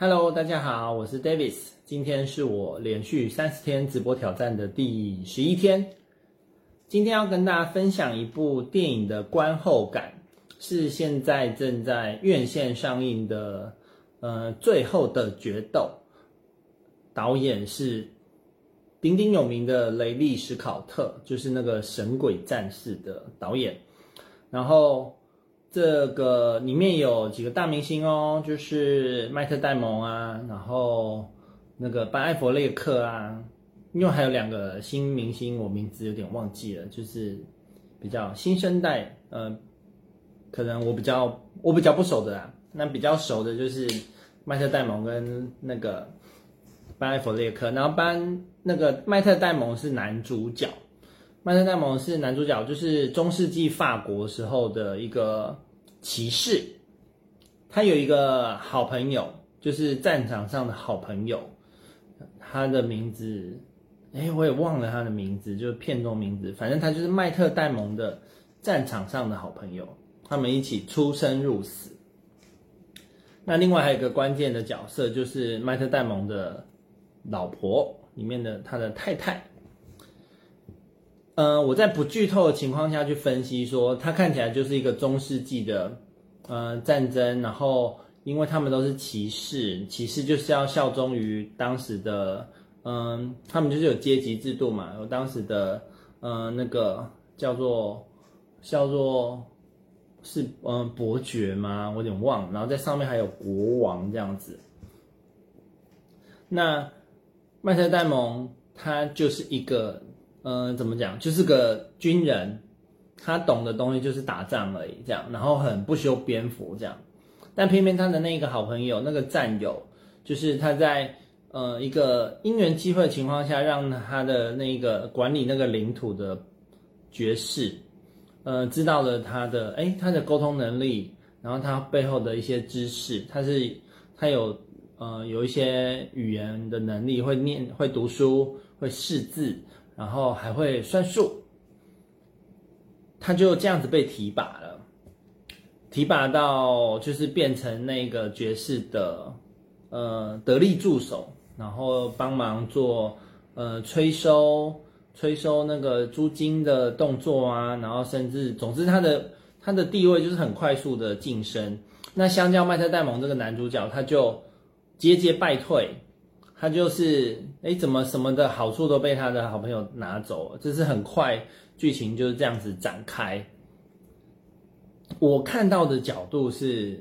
Hello，大家好，我是 Davis。今天是我连续三十天直播挑战的第十一天。今天要跟大家分享一部电影的观后感，是现在正在院线上映的，呃，《最后的决斗》。导演是鼎鼎有名的雷利·史考特，就是那个《神鬼战士》的导演。然后。这个里面有几个大明星哦，就是麦特戴蒙啊，然后那个班艾佛列克啊，因为还有两个新明星，我名字有点忘记了，就是比较新生代，呃，可能我比较我比较不熟的啦，那比较熟的就是麦特戴蒙跟那个班艾佛列克，然后班那个麦特戴蒙是男主角。麦特戴蒙是男主角，就是中世纪法国时候的一个骑士。他有一个好朋友，就是战场上的好朋友，他的名字，哎，我也忘了他的名字，就是片中名字。反正他就是麦特戴蒙的战场上的好朋友，他们一起出生入死。那另外还有一个关键的角色，就是麦特戴蒙的老婆里面的他的太太。呃，我在不剧透的情况下去分析说，它看起来就是一个中世纪的呃战争，然后因为他们都是骑士，骑士就是要效忠于当时的，嗯、他们就是有阶级制度嘛，有当时的呃那个叫做叫做是嗯、伯爵吗？我有点忘了，然后在上面还有国王这样子。那麦特戴蒙他就是一个。嗯、呃，怎么讲？就是个军人，他懂的东西就是打仗而已，这样，然后很不修边幅这样。但偏偏他的那个好朋友，那个战友，就是他在呃一个因缘机会的情况下，让他的那个管理那个领土的爵士，呃，知道了他的诶他的沟通能力，然后他背后的一些知识，他是他有呃有一些语言的能力，会念会读书，会识字。然后还会算数，他就这样子被提拔了，提拔到就是变成那个爵士的呃得力助手，然后帮忙做呃催收催收那个租金的动作啊，然后甚至总之他的他的地位就是很快速的晋升。那相较麦特戴蒙这个男主角，他就节节败退。他就是哎，怎么什么的好处都被他的好朋友拿走了？这是很快剧情就是这样子展开。我看到的角度是，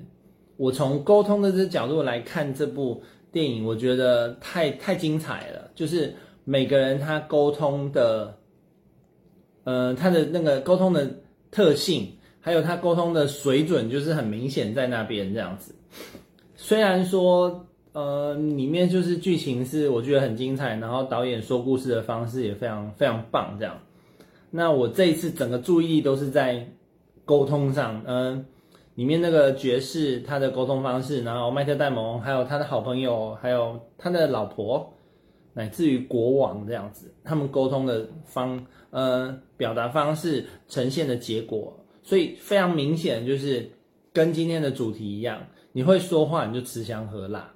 我从沟通的这角度来看这部电影，我觉得太太精彩了。就是每个人他沟通的，呃，他的那个沟通的特性，还有他沟通的水准，就是很明显在那边这样子。虽然说。呃，里面就是剧情是我觉得很精彩，然后导演说故事的方式也非常非常棒，这样。那我这一次整个注意力都是在沟通上，嗯、里面那个爵士他的沟通方式，然后麦特戴蒙还有他的好朋友，还有他的老婆，乃至于国王这样子，他们沟通的方，呃，表达方式呈现的结果，所以非常明显就是跟今天的主题一样，你会说话你就吃香喝辣。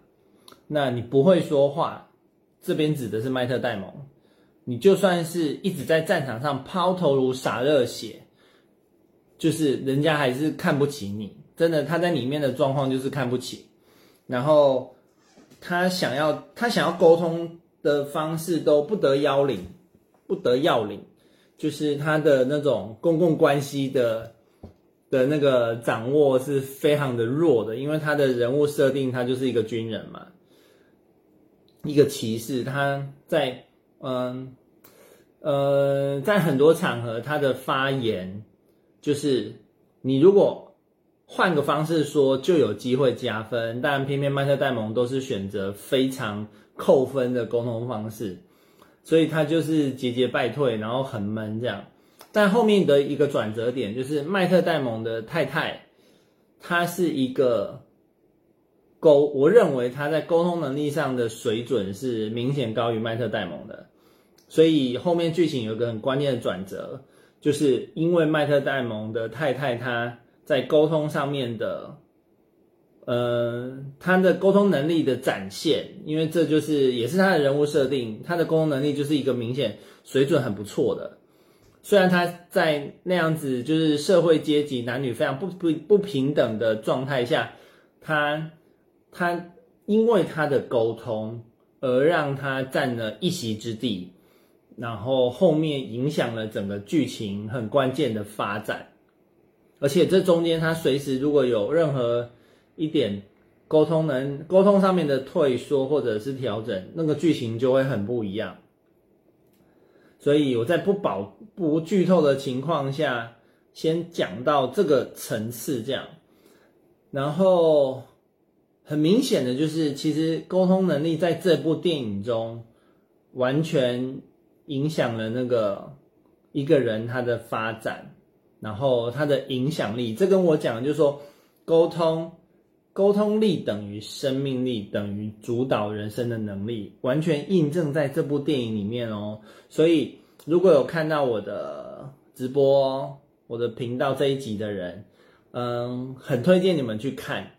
那你不会说话，这边指的是麦特戴蒙。你就算是一直在战场上抛头颅洒热血，就是人家还是看不起你。真的，他在里面的状况就是看不起。然后他想要他想要沟通的方式都不得要领，不得要领，就是他的那种公共关系的的那个掌握是非常的弱的，因为他的人物设定他就是一个军人嘛。一个骑士，他在嗯呃，在很多场合，他的发言就是，你如果换个方式说，就有机会加分，但偏偏麦特戴蒙都是选择非常扣分的沟通方式，所以他就是节节败退，然后很闷这样。但后面的一个转折点就是，麦特戴蒙的太太，她是一个。沟，我认为他在沟通能力上的水准是明显高于麦特戴蒙的，所以后面剧情有一个很关键的转折，就是因为麦特戴蒙的太太她在沟通上面的呃，他的沟通能力的展现，因为这就是也是他的人物设定，他的沟通能力就是一个明显水准很不错的。虽然他在那样子就是社会阶级男女非常不不不平等的状态下，他他因为他的沟通而让他占了一席之地，然后后面影响了整个剧情很关键的发展，而且这中间他随时如果有任何一点沟通能沟通上面的退缩或者是调整，那个剧情就会很不一样。所以我在不保不剧透的情况下，先讲到这个层次这样，然后很明显的就是，其实沟通能力在这部电影中完全影响了那个一个人他的发展，然后他的影响力。这跟我讲的就是说，沟通沟通力等于生命力等于主导人生的能力，完全印证在这部电影里面哦。所以，如果有看到我的直播、我的频道这一集的人，嗯，很推荐你们去看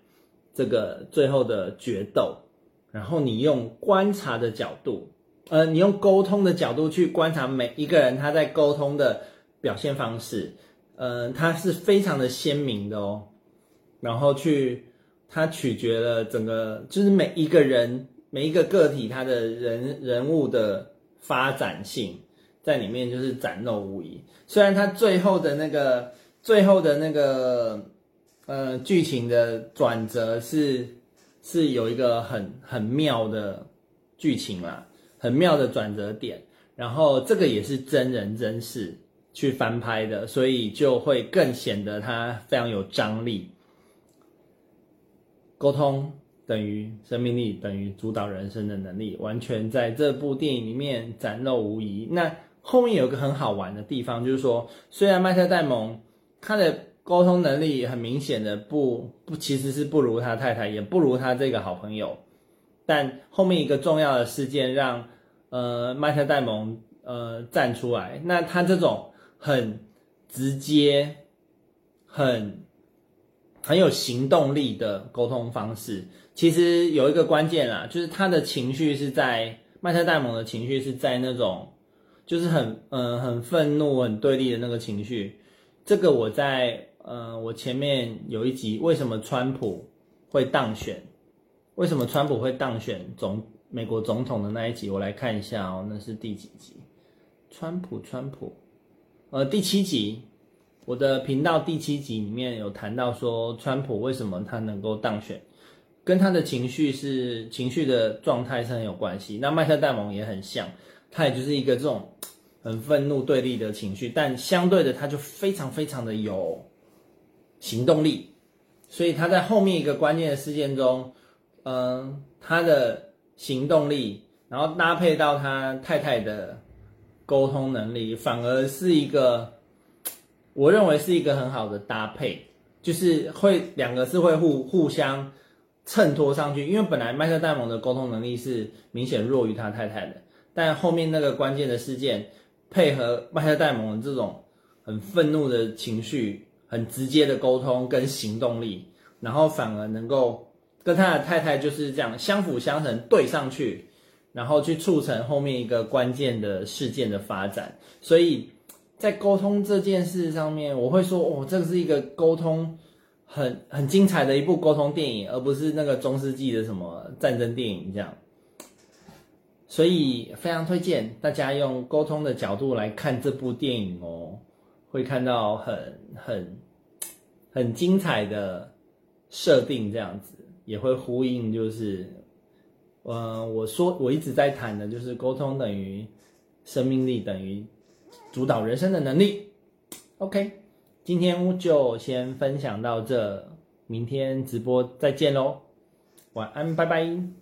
这个最后的决斗。然后你用观察的角度，呃，你用沟通的角度去观察每一个人他在沟通的表现方式，嗯，他是非常的鲜明的哦。然后去，他取决了整个，就是每一个人、每一个个体他的人人物的发展性。在里面就是展露无遗。虽然他最后的那个最后的那个呃剧情的转折是是有一个很很妙的剧情啦，很妙的转折点。然后这个也是真人真事去翻拍的，所以就会更显得他非常有张力。沟通等于生命力，等于主导人生的能力，完全在这部电影里面展露无遗。那。后面有个很好玩的地方，就是说，虽然麦特戴蒙他的沟通能力很明显的不不，其实是不如他太太，也不如他这个好朋友，但后面一个重要的事件让呃麦特戴蒙呃站出来，那他这种很直接、很很有行动力的沟通方式，其实有一个关键啦，就是他的情绪是在麦特戴蒙的情绪是在那种。就是很嗯很愤怒很对立的那个情绪，这个我在呃我前面有一集为什么川普会当选，为什么川普会当选总美国总统的那一集，我来看一下哦，那是第几集？川普川普，呃第七集，我的频道第七集里面有谈到说川普为什么他能够当选，跟他的情绪是情绪的状态是很有关系，那麦特戴蒙也很像。他也就是一个这种很愤怒对立的情绪，但相对的，他就非常非常的有行动力，所以他在后面一个关键的事件中，嗯，他的行动力，然后搭配到他太太的沟通能力，反而是一个我认为是一个很好的搭配，就是会两个是会互互相衬托上去，因为本来麦克戴蒙的沟通能力是明显弱于他太太的。但后面那个关键的事件，配合麦克戴蒙的这种很愤怒的情绪，很直接的沟通跟行动力，然后反而能够跟他的太太就是这样相辅相成对上去，然后去促成后面一个关键的事件的发展。所以在沟通这件事上面，我会说，哦，这是一个沟通很很精彩的一部沟通电影，而不是那个中世纪的什么战争电影这样。所以非常推荐大家用沟通的角度来看这部电影哦，会看到很很很精彩的设定，这样子也会呼应，就是，呃，我说我一直在谈的，就是沟通等于生命力等于主导人生的能力。OK，今天就先分享到这，明天直播再见喽，晚安，拜拜。